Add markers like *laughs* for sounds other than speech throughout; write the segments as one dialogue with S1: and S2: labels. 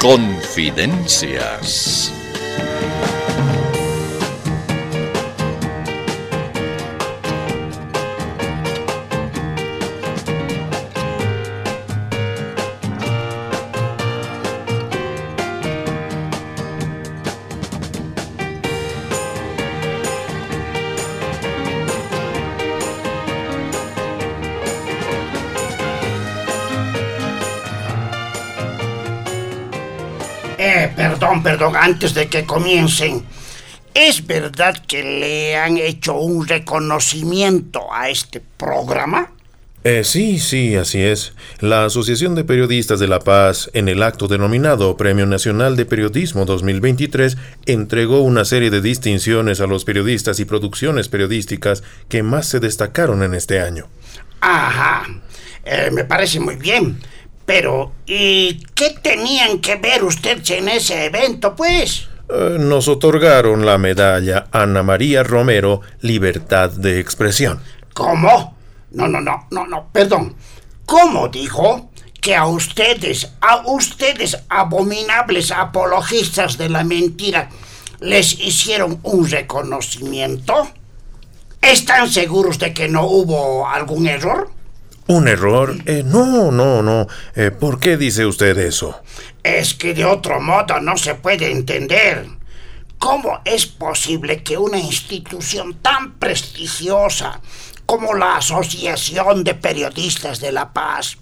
S1: Confidencias.
S2: Perdón, antes de que comiencen. ¿Es verdad que le han hecho un reconocimiento a este programa?
S3: Eh, sí, sí, así es. La Asociación de Periodistas de La Paz, en el acto denominado Premio Nacional de Periodismo 2023, entregó una serie de distinciones a los periodistas y producciones periodísticas que más se destacaron en este año.
S2: Ajá, eh, me parece muy bien. Pero, ¿y qué tenían que ver ustedes en ese evento, pues?
S3: Eh, nos otorgaron la medalla Ana María Romero Libertad de Expresión.
S2: ¿Cómo? No, no, no, no, no, perdón. ¿Cómo dijo que a ustedes, a ustedes abominables apologistas de la mentira, les hicieron un reconocimiento? ¿Están seguros de que no hubo algún error?
S3: ¿Un error? Eh, no, no, no. Eh, ¿Por qué dice usted eso?
S2: Es que de otro modo no se puede entender. ¿Cómo es posible que una institución tan prestigiosa como la Asociación de Periodistas de La Paz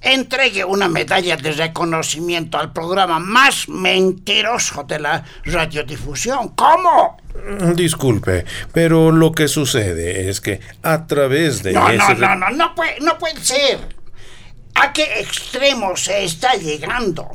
S2: entregue una medalla de reconocimiento al programa más mentiroso de la radiodifusión? ¿Cómo?
S3: Disculpe, pero lo que sucede es que a través de
S2: No,
S3: ese...
S2: no, no, no, no puede, no puede ser. ¿A qué extremo se está llegando?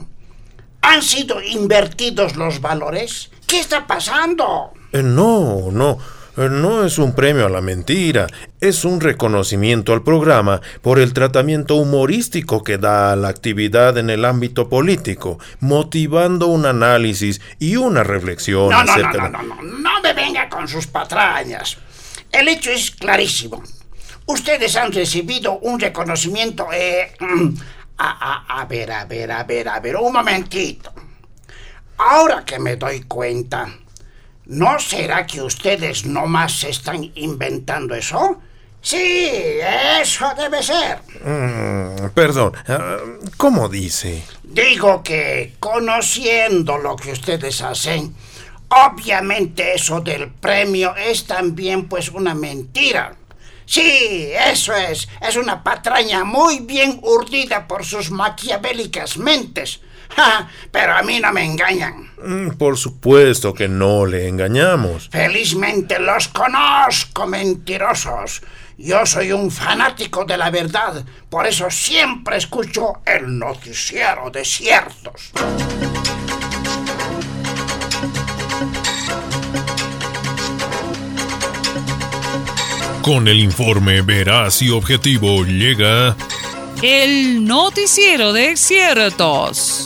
S2: ¿Han sido invertidos los valores? ¿Qué está pasando?
S3: Eh, No, no. No es un premio a la mentira, es un reconocimiento al programa por el tratamiento humorístico que da a la actividad en el ámbito político, motivando un análisis y una reflexión
S2: No, no, no,
S3: acerca
S2: no, no, no, no me venga con sus patrañas. El hecho es clarísimo. Ustedes han recibido un reconocimiento. Eh, *clears throat* a, a- a ver, a ver, a ver, a ver, un momentito. Ahora que me doy cuenta, ¿no será que ustedes nomás se están inventando eso? Sí, eso debe ser.
S3: Mm, perdón, ah, ¿cómo dice?
S2: Digo que conociendo lo que ustedes hacen, obviamente eso del premio es también pues una mentira. Sí, eso es, es una patraña muy bien urdida por sus maquiavélicas mentes. Ja, pero a mí no me engañan.
S3: Mm, Por supuesto que no le engañamos.
S2: Felizmente los conozco, mentirosos. Yo soy un fanático de la verdad, por eso siempre escucho el noticiero de ciertos.
S4: Con el informe veraz y objetivo llega
S5: El noticiero de ciertos.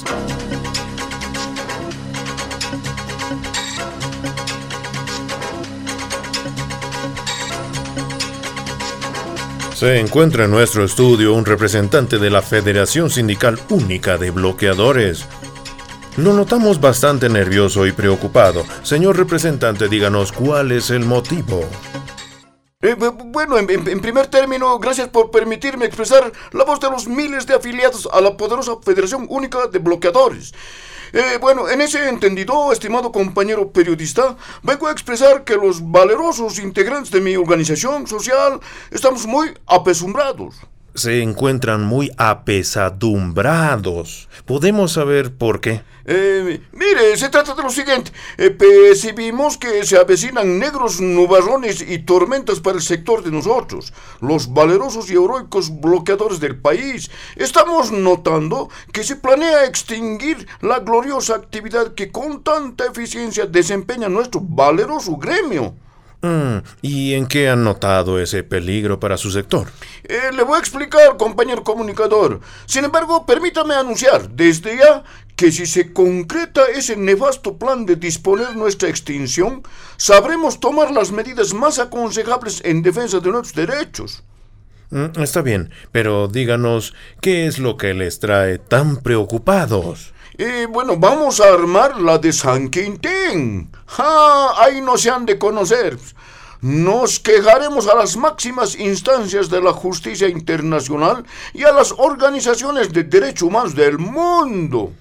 S3: Se encuentra en nuestro estudio un representante de la Federación Sindical Única de Bloqueadores. Lo notamos bastante nervioso y preocupado. Señor representante, díganos cuál es el motivo.
S6: Eh, bu- bueno, en, en- en primer término, gracias por permitirme expresar la voz de los miles de afiliados a la poderosa Federación Única de Bloqueadores. Eh, bueno, en ese entendido, estimado compañero periodista, vengo a expresar que los valerosos integrantes de mi organización social estamos muy apesumbrados.
S3: Se encuentran muy apesadumbrados. ¿Podemos saber por qué?
S6: Eh, mire, se trata de lo siguiente. Eh, percibimos que se avecinan negros nubarrones y tormentas para el sector de nosotros, los valerosos y heroicos bloqueadores del país. Estamos notando que se planea extinguir la gloriosa actividad que con tanta eficiencia desempeña nuestro valeroso gremio.
S3: Mm, ¿Y en qué han notado ese peligro para su sector?
S6: Eh, le voy a explicar, compañero comunicador. Sin embargo, permítame anunciar desde ya que si se concreta ese nefasto plan de disponer nuestra extinción, sabremos tomar las medidas más aconsejables en defensa de nuestros derechos.
S3: Mm, Está bien, pero díganos, ¿qué es lo que les trae tan preocupados?
S6: Y bueno, vamos a armar la de San Quintín. ¡Ja! Ahí no se han de conocer. Nos quejaremos a las máximas instancias de la justicia internacional y a las organizaciones de derechos humanos del mundo.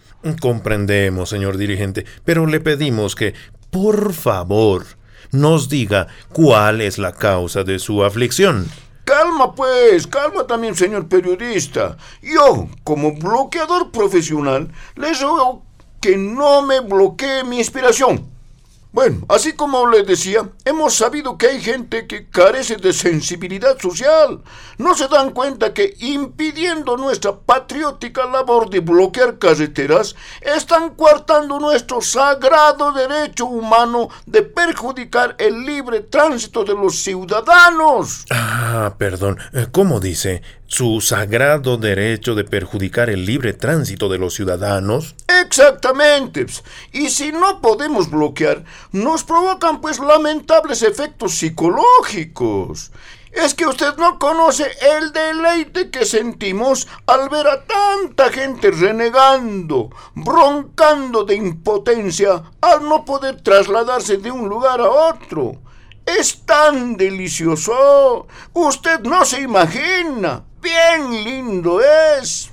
S3: Comprendemos, señor dirigente, pero le pedimos que, por favor, nos diga cuál es la causa de su aflicción.
S6: Calma pues, calma también, señor periodista. Yo, como bloqueador profesional, les ruego que no me bloquee mi inspiración. Bueno, así como les decía, hemos sabido que hay gente que carece de sensibilidad social. No se dan cuenta que impidiendo nuestra patriótica labor de bloquear carreteras, están coartando nuestro sagrado derecho humano de perjudicar el libre tránsito de los ciudadanos.
S3: Ah, perdón. Eh, ¿Cómo dice? ¿Su sagrado derecho de perjudicar el libre tránsito de los ciudadanos?
S6: Exactamente. Y si no podemos bloquear, nos provocan pues lamentables efectos psicológicos. Es que usted no conoce el deleite que sentimos al ver a tanta gente renegando, broncando de impotencia al no poder trasladarse de un lugar a otro. Es tan delicioso. Usted no se imagina. Bien lindo es.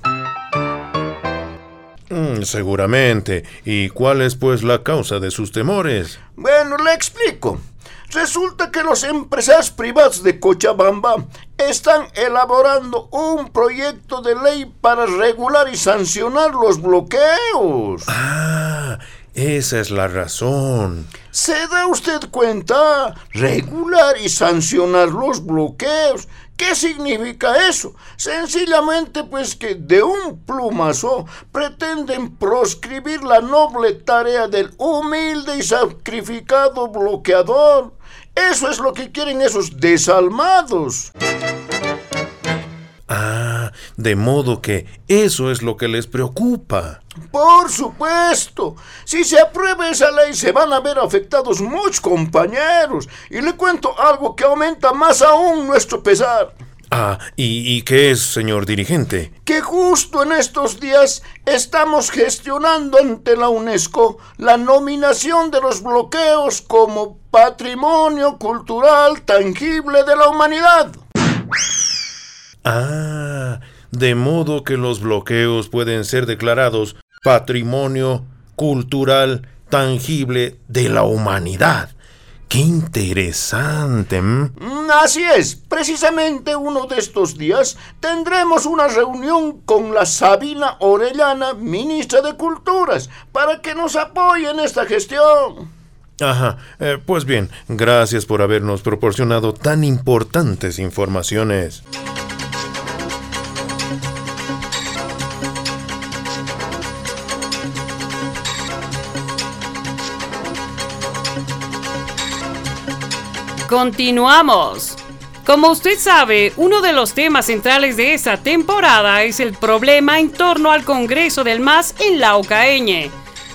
S3: Mm, seguramente. ¿Y cuál es pues la causa de sus temores?
S6: Bueno, le explico. Resulta que los empresarios privados de Cochabamba están elaborando un proyecto de ley para regular y sancionar los bloqueos.
S3: Ah, esa es la razón.
S6: ¿Se da usted cuenta? Regular y sancionar los bloqueos. ¿Qué significa eso? Sencillamente pues que de un plumazo pretenden proscribir la noble tarea del humilde y sacrificado bloqueador. Eso es lo que quieren esos desalmados.
S3: Ah, de modo que eso es lo que les preocupa.
S6: Por supuesto. Si se aprueba esa ley se van a ver afectados muchos compañeros. Y le cuento algo que aumenta más aún nuestro pesar.
S3: Ah, ¿y, y qué es, señor dirigente?
S6: Que justo en estos días estamos gestionando ante la UNESCO la nominación de los bloqueos como patrimonio cultural tangible de la humanidad.
S3: Ah, de modo que los bloqueos pueden ser declarados patrimonio cultural tangible de la humanidad. ¡Qué interesante! ¿m?
S6: Mm, Así es, precisamente uno de estos días tendremos una reunión con la Sabina Orellana, ministra de Culturas, para que nos apoye en esta gestión.
S3: Ajá, eh, pues bien, gracias por habernos proporcionado tan importantes informaciones.
S5: Continuamos. Como usted sabe, uno de los temas centrales de esta temporada es el problema en torno al Congreso del MAS en la Ocaeñe.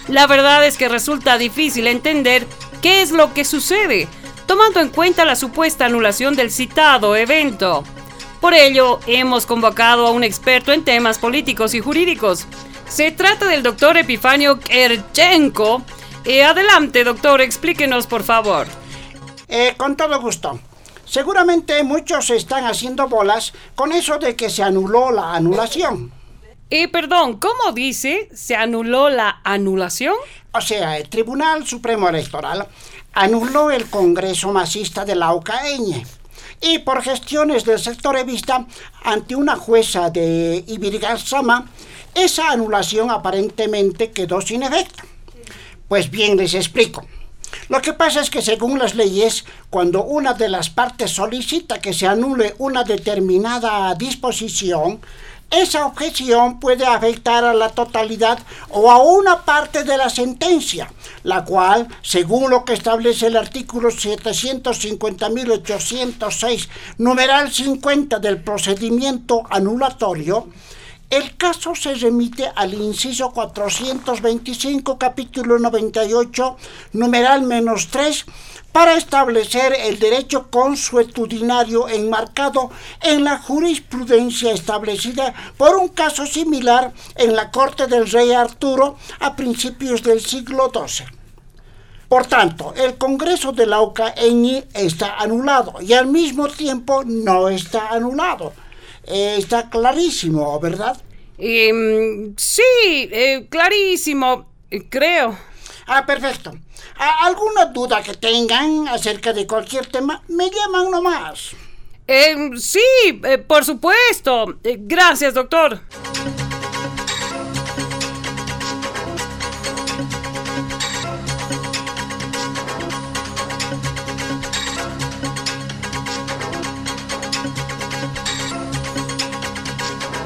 S5: La verdad es que resulta difícil entender qué es lo que sucede, tomando en cuenta la supuesta anulación del citado evento. Por ello, hemos convocado a un experto en temas políticos y jurídicos. Se trata del doctor Epifanio Kerchenko. Eh, adelante, doctor, explíquenos, por favor.
S2: Eh, con todo gusto. Seguramente muchos se están haciendo bolas con eso de que se anuló la anulación.
S5: Eh, perdón, ¿cómo dice? ¿Se anuló la anulación?
S2: O sea, el Tribunal Supremo Electoral anuló el Congreso Masista de la Ocaeñe. Y por gestiones del sector evista ante una jueza de Ibirigazama, esa anulación aparentemente quedó sin efecto. Pues bien, les explico. Lo que pasa es que según las leyes, cuando una de las partes solicita que se anule una determinada disposición, esa objeción puede afectar a la totalidad o a una parte de la sentencia, la cual, según lo que establece el artículo 750.806, numeral 50 del procedimiento anulatorio, el caso se remite al inciso 425, capítulo 98, numeral menos 3, para establecer el derecho consuetudinario enmarcado en la jurisprudencia establecida por un caso similar en la corte del rey Arturo a principios del siglo XII. Por tanto, el Congreso de la Eñi está anulado y al mismo tiempo no está anulado. Eh, está clarísimo, ¿verdad?
S5: Em, sí, eh, clarísimo, creo.
S2: Ah, perfecto. ¿Alguna duda que tengan acerca de cualquier tema? Me llaman nomás.
S5: Em, sí, eh, por supuesto. gracias, doctor.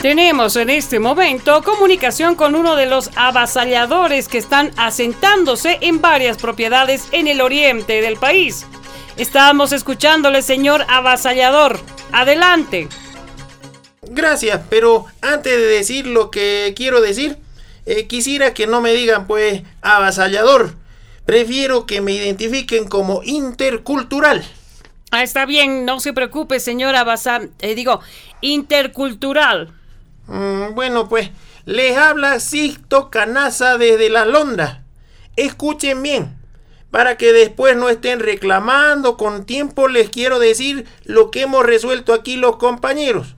S5: Tenemos en este momento comunicación con uno de los avasalladores que están asentándose en varias propiedades en el oriente del país. Estábamos escuchándole, señor avasallador. Adelante.
S3: Gracias, pero antes de decir lo que quiero decir, eh, quisiera que no me digan pues avasallador. Prefiero que me identifiquen como intercultural.
S5: Ah, está bien, no se preocupe, señor avasal... Eh, digo, intercultural.
S3: Mm, bueno, pues les habla Sixto Canaza desde la Londa. Escuchen bien, para que después no estén reclamando, con tiempo les quiero decir lo que hemos resuelto aquí los compañeros.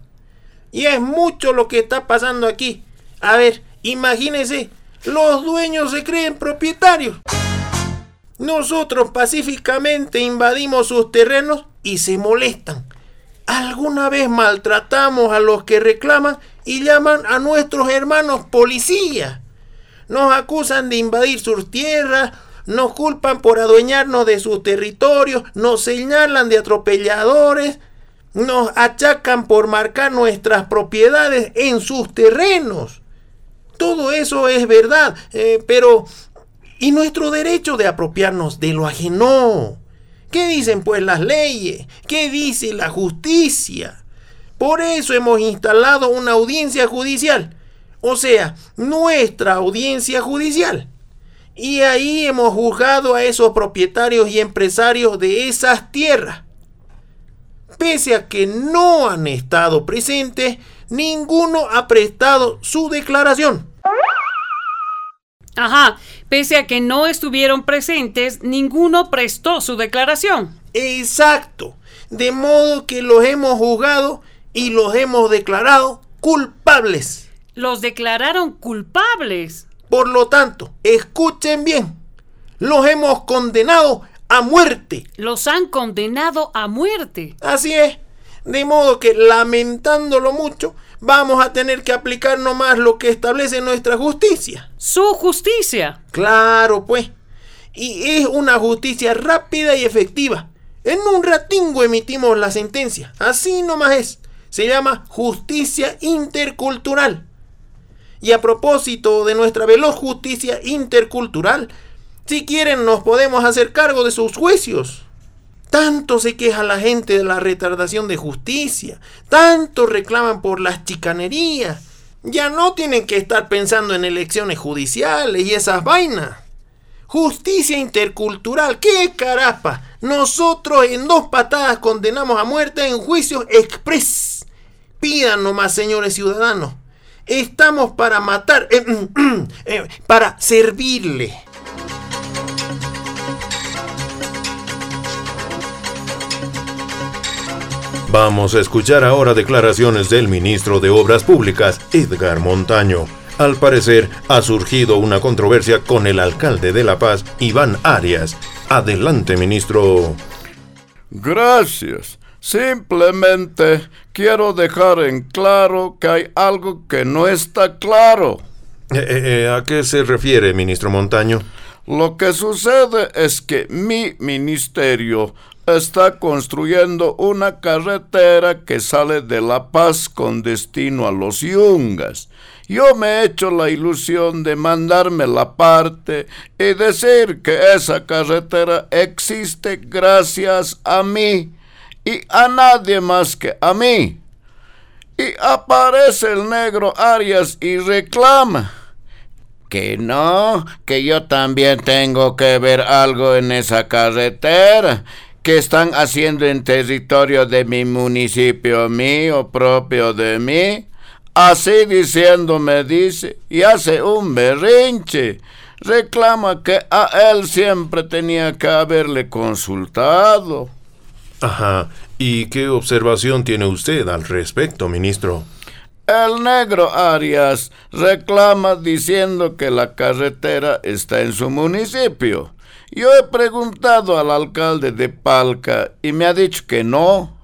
S3: Y es mucho lo que está pasando aquí. A ver, imagínense, los dueños se creen propietarios. Nosotros pacíficamente invadimos sus terrenos y se molestan. ¿Alguna vez maltratamos a los que reclaman y llaman a nuestros hermanos policías? Nos acusan de invadir sus tierras, nos culpan por adueñarnos de sus territorios, nos señalan de atropelladores, nos achacan por marcar nuestras propiedades en sus terrenos. Todo eso es verdad, eh, pero ¿y nuestro derecho de apropiarnos de lo ajeno? ¿Qué dicen pues las leyes? ¿Qué dice la justicia? Por eso hemos instalado una audiencia judicial, o sea, nuestra audiencia judicial. Y ahí hemos juzgado a esos propietarios y empresarios de esas tierras. Pese a que no han estado presentes, ninguno ha prestado su declaración.
S5: Ajá, pese a que no estuvieron presentes, ninguno prestó su declaración.
S3: Exacto, de modo que los hemos juzgado y los hemos declarado culpables.
S5: Los declararon culpables.
S3: Por lo tanto, escuchen bien, los hemos condenado a muerte.
S5: Los han condenado a muerte.
S3: Así es, de modo que lamentándolo mucho, vamos a tener que aplicar nomás lo que establece nuestra justicia.
S5: Su justicia.
S3: Claro, pues. Y es una justicia rápida y efectiva. En un ratingo emitimos la sentencia. Así nomás es. Se llama justicia intercultural. Y a propósito de nuestra veloz justicia intercultural, si quieren nos podemos hacer cargo de sus juicios. Tanto se queja la gente de la retardación de justicia, tanto reclaman por las chicanerías. Ya no tienen que estar pensando en elecciones judiciales y esas vainas. Justicia intercultural, qué carapa. Nosotros en dos patadas condenamos a muerte en juicios express. Pidan nomás, señores ciudadanos. Estamos para matar, eh, eh, para servirle.
S7: Vamos a escuchar ahora declaraciones del ministro de Obras Públicas, Edgar Montaño. Al parecer, ha surgido una controversia con el alcalde de La Paz, Iván Arias. Adelante, ministro.
S6: Gracias. Simplemente quiero dejar en claro que hay algo que no está claro.
S7: Eh, eh, ¿A qué se refiere, ministro Montaño?
S6: Lo que sucede es que mi ministerio está construyendo una carretera que sale de La Paz con destino a los Yungas. Yo me he hecho la ilusión de mandarme la parte y decir que esa carretera existe gracias a mí y a nadie más que a mí. Y aparece el negro Arias y reclama Que no, que yo también tengo que ver algo en esa carretera que están haciendo en territorio de mi municipio mío, propio de mí. Así diciendo me dice y hace un berrinche. Reclama que a él siempre tenía que haberle consultado.
S3: Ajá. ¿Y qué observación tiene usted al respecto, ministro?
S6: El negro Arias reclama diciendo que la carretera está en su municipio. Yo he preguntado al alcalde de Palca y me ha dicho que no.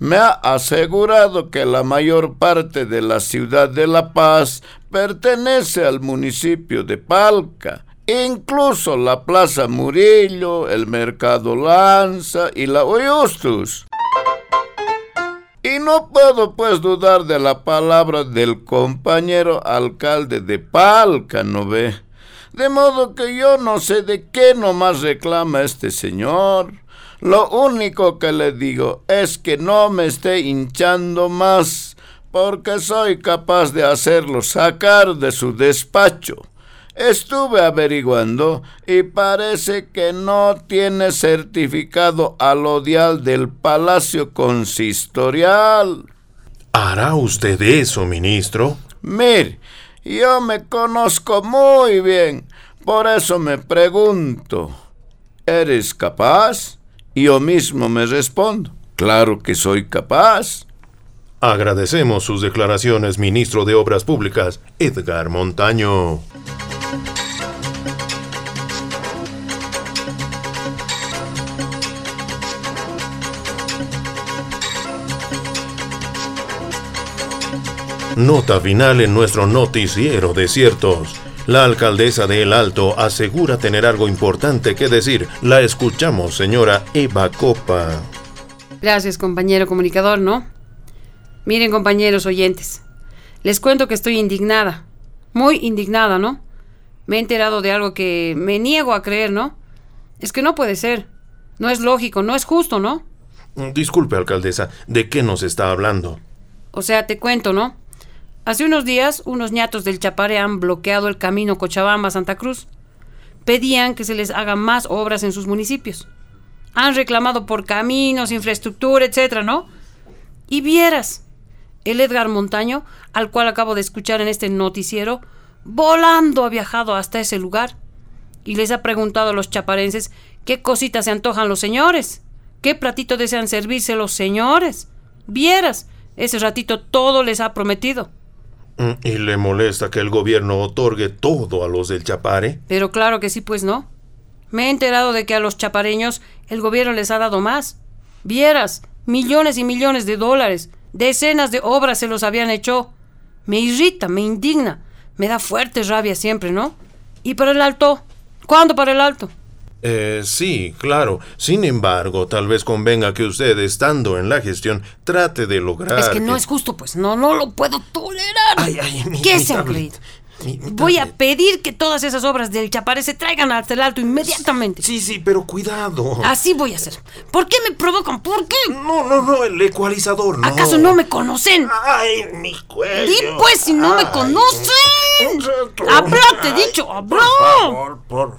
S6: Me ha asegurado que la mayor parte de la ciudad de La Paz pertenece al municipio de Palca. Incluso la Plaza Murillo, el Mercado Lanza y la Oyustus. Y no puedo pues dudar de la palabra del compañero alcalde de Palca, ¿no ve? De modo que yo no sé de qué nomás reclama este señor. Lo único que le digo es que no me esté hinchando más, porque soy capaz de hacerlo sacar de su despacho. Estuve averiguando y parece que no tiene certificado alodial del Palacio Consistorial.
S3: ¿Hará usted eso, ministro?
S6: Mir, yo me conozco muy bien, por eso me pregunto, ¿eres capaz? Yo mismo me respondo, claro que soy capaz.
S3: Agradecemos sus declaraciones, ministro de Obras Públicas, Edgar Montaño. Nota final en nuestro noticiero Desiertos. La alcaldesa de El Alto asegura tener algo importante que decir. La escuchamos, señora Eva Copa.
S5: Gracias, compañero comunicador, ¿no? Miren, compañeros oyentes, les cuento que estoy indignada, muy indignada, ¿no? Me he enterado de algo que me niego a creer, ¿no? Es que no puede ser, no es lógico, no es justo, ¿no?
S3: Disculpe, alcaldesa, ¿de qué nos está hablando?
S5: O sea, te cuento, ¿no? Hace unos días, unos ñatos del Chapare han bloqueado el camino Cochabamba-Santa Cruz. Pedían que se les hagan más obras en sus municipios. Han reclamado por caminos, infraestructura, etcétera, ¿no? Y vieras, el Edgar Montaño, al cual acabo de escuchar en este noticiero, volando ha viajado hasta ese lugar y les ha preguntado a los chaparenses qué cositas se antojan los señores, qué platito desean servirse los señores. Vieras, ese ratito todo les ha prometido.
S3: Mm, ¿Y le molesta que el gobierno otorgue todo a los del Chapare?
S5: Pero claro que sí, pues no. Me he enterado de que a los chapareños el gobierno les ha dado más. Vieras, millones y millones de dólares, decenas de obras se los habían hecho. Me irrita, me indigna, me da fuerte rabia siempre, ¿no? ¿Y para el alto? ¿Cuándo para el alto?
S3: Eh, sí, claro. Sin embargo, tal vez convenga que usted, estando en la gestión, trate de lograr.
S5: Es que no es justo, pues no, no lo puedo tolerar.
S3: Ay, ay, mi-
S5: ¿Qué
S3: mi
S5: se
S3: tablet. Mi-
S5: Voy a pedir que todas esas obras del Chapare se traigan hasta el alto inmediatamente.
S3: Sí, sí, pero cuidado.
S5: Así voy a hacer. ¿Por qué me provocan? ¿Por qué?
S3: No, no, no, el ecualizador, no.
S5: ¿Acaso no me conocen?
S3: Ay, mi cuello.
S5: Di pues si no me
S3: Ay,
S5: conocen.
S3: un rato.
S5: Habla, te he dicho, habla.
S3: Por favor, por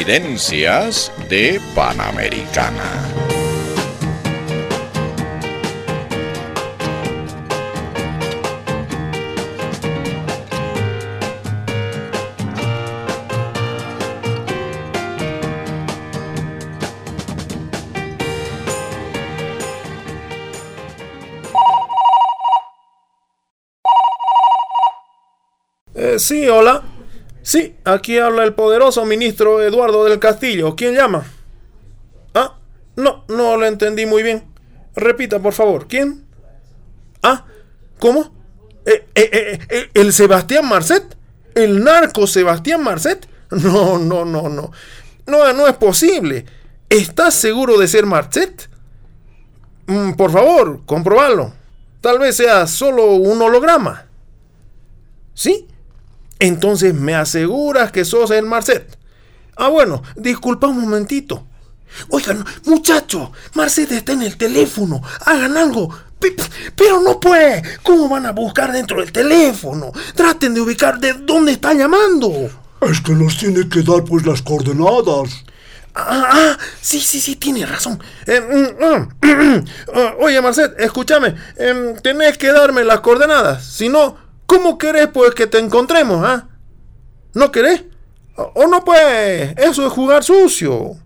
S8: Confidencias de Panamericana.
S3: Eh, sí, hola. Sí, aquí habla el poderoso ministro Eduardo del Castillo. ¿Quién llama? Ah, no, no lo entendí muy bien. Repita, por favor. ¿Quién? Ah, ¿cómo? Eh, eh, eh, ¿El Sebastián Marcet? ¿El narco Sebastián Marcet? *laughs* No, no, no, no. No, no es posible. ¿Estás seguro de ser Marcet? Mm, por favor, comprobalo. Tal vez sea solo un holograma. ¿Sí? Entonces me aseguras que sos el Marcet. Ah, bueno, disculpa un momentito. Oigan, muchacho, Marcet está en el teléfono. Hagan algo. Pe- Pero no puede. ¿Cómo van a buscar dentro del teléfono? Traten de ubicar de dónde está llamando.
S2: Es que nos tiene que dar pues las coordenadas.
S3: Ah, ah, sí, sí, sí, tiene razón. Eh, mm, mm, ah, *clears throat* oye, Marcet, escúchame. em, tenés que darme las coordenadas. Si no, ¿cómo querés pues que te encontremos, ah? ¿No querés? O, no pues, eso es jugar sucio.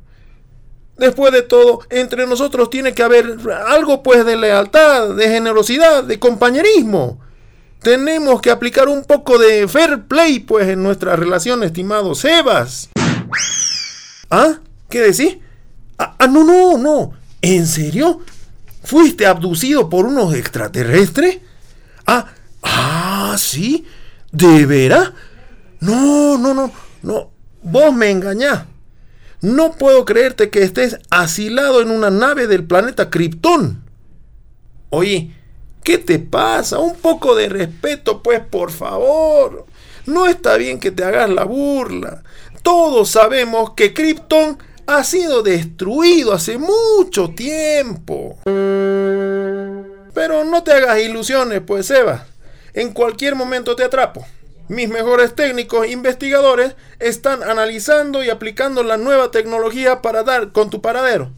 S3: Después de todo, entre nosotros tiene que haber algo pues de lealtad, de generosidad, de compañerismo. Tenemos que aplicar un poco de fair play pues en nuestra relación, estimado Sebas. ¿Ah? ¿Qué decís? Ah, ah, no, no, no. ¿En serio? ¿Fuiste abducido por unos extraterrestres? Ah, ah, sí. ¿De veras? No, no, no, no. Vos me engañás. No puedo creerte que estés asilado en una nave del planeta Krypton. Oye, ¿qué te pasa? Un poco de respeto, pues, por favor. No está bien que te hagas la burla. Todos sabemos que Krypton ha sido destruido hace mucho tiempo. Pero no te hagas ilusiones, pues, Eva. En cualquier momento te atrapo. Mis mejores técnicos investigadores están analizando y aplicando la nueva tecnología para dar con tu paradero.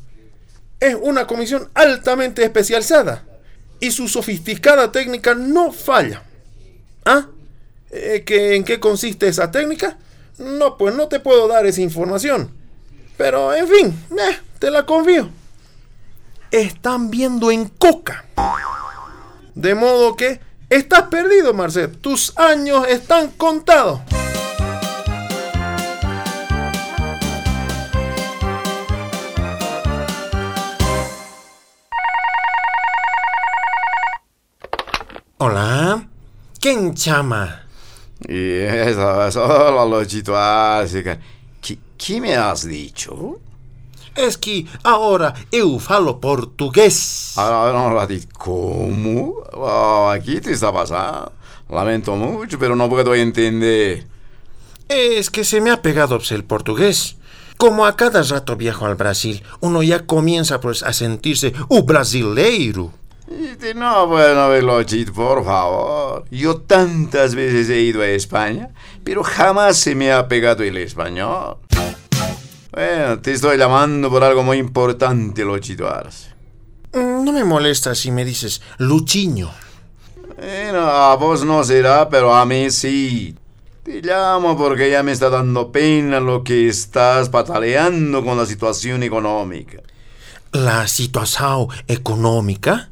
S3: Es una comisión altamente especializada y su sofisticada técnica no falla. ¿Ah? Eh, ¿que- ¿En qué consiste esa técnica? No, pues no te puedo dar esa información. Pero, en fin, eh, te la confío. Están viendo en coca. De modo que estás perdido, Marcet. Tus años están contados. Hola. ¿Quién llama?
S6: Y eso, solo lo situazica. ¿Qué, ¿Qué me has dicho?
S3: Es que ahora eu falo portugués.
S6: Ah, no, di- ¿Cómo? Oh, aquí te está pasando. Lamento mucho, pero no puedo entender.
S3: Es que se me ha pegado pues, el portugués. Como a cada rato viajo al Brasil, uno ya comienza pues a sentirse un brasileiro.
S6: Y No, bueno, Velochit, por favor. Yo tantas veces he ido a España, pero jamás se me ha pegado el español. Bueno, te estoy llamando por algo muy importante, Lochito Arce.
S3: Mm, No me molesta si me dices Luchiño.
S6: Bueno, a vos no será, pero a mí sí. Te llamo porque ya me está dando pena lo que estás pataleando con la situación económica.
S3: La situación económica.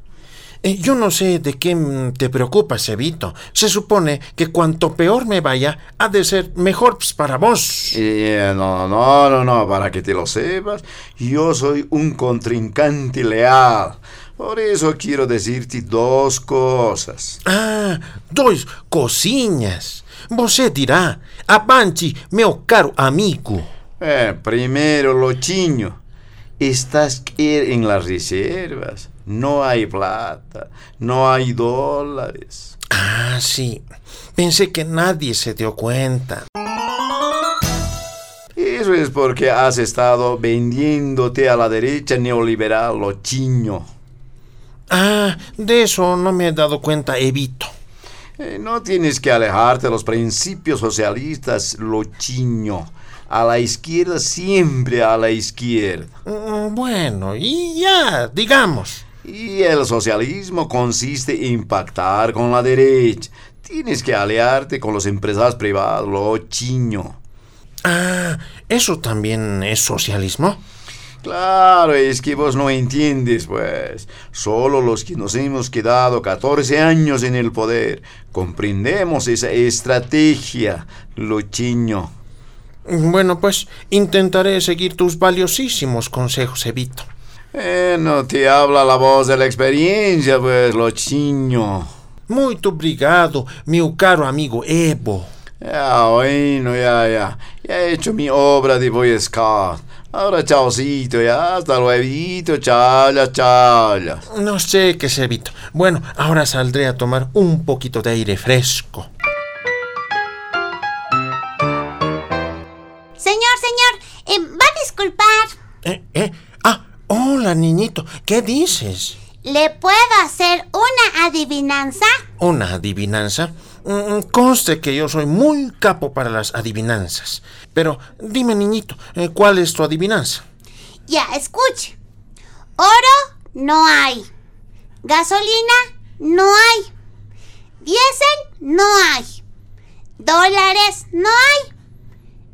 S3: Eh, yo no sé de qué mm, te preocupas, Evito. Se supone que cuanto peor me vaya, ha de ser mejor pues, para vos.
S6: Eh, no, no, no, no, para que te lo sepas, yo soy un contrincante leal. Por eso quiero decirte dos cosas.
S3: Ah, dois cosinhas. Você dirá, avante, meu caro amigo.
S6: Eh, primero, lo chiño. Estás en las reservas. No hay plata, no hay dólares.
S3: Ah, sí. Pensé que nadie se dio cuenta.
S6: Eso es porque has estado vendiéndote a la derecha neoliberal, lo chiño.
S3: Ah, de eso no me he dado cuenta, Evito.
S6: Eh, no tienes que alejarte de los principios socialistas, lo chiño. A la izquierda, siempre a la izquierda.
S3: Mm, Bueno, y ya, digamos.
S6: Y el socialismo consiste en pactar con la derecha. Tienes que aliarte con los empresarios privados, lo chiño.
S3: Ah, ¿eso también es socialismo?
S6: Claro, es que vos no entiendes, pues. Solo los que nos hemos quedado 14 años en el poder comprendemos esa estrategia, Luchiño.
S3: Bueno, pues intentaré seguir tus valiosísimos consejos, Evito.
S6: Eh, no te habla la voz de la experiencia, pues, Luchiño.
S3: Muy obrigado, mi caro amigo Evo.
S6: Ya, bueno, ya, ya. Ya he hecho mi obra de Boy Scout. Ahora, chaocito, ya. Hasta luego, chala, chala.
S3: No sé qué es, Evito. Bueno, ahora saldré a tomar un poquito de aire fresco.
S9: Señor, señor, eh, va a disculpar.
S3: Eh, eh. Niñito. ¿Qué dices?
S9: ¿Le puedo hacer una adivinanza?
S3: ¿Una adivinanza? Mm, conste que yo soy muy capo para las adivinanzas. Pero dime, niñito, eh, ¿cuál es tu adivinanza?
S9: Ya, escuche. Oro no hay. Gasolina no hay. Diésel no hay. Dólares no hay.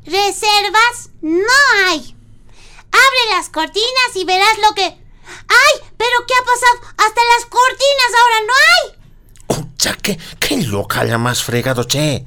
S9: Reservas no hay. Abre las cortinas y verás lo que... ¡Ay! ¿Pero qué ha pasado? Hasta las cortinas ahora no hay.
S3: Ya, ¿qué, qué loca la más fregado, che?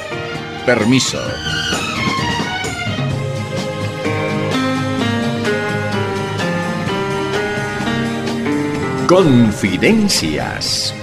S8: Permiso. Confidencias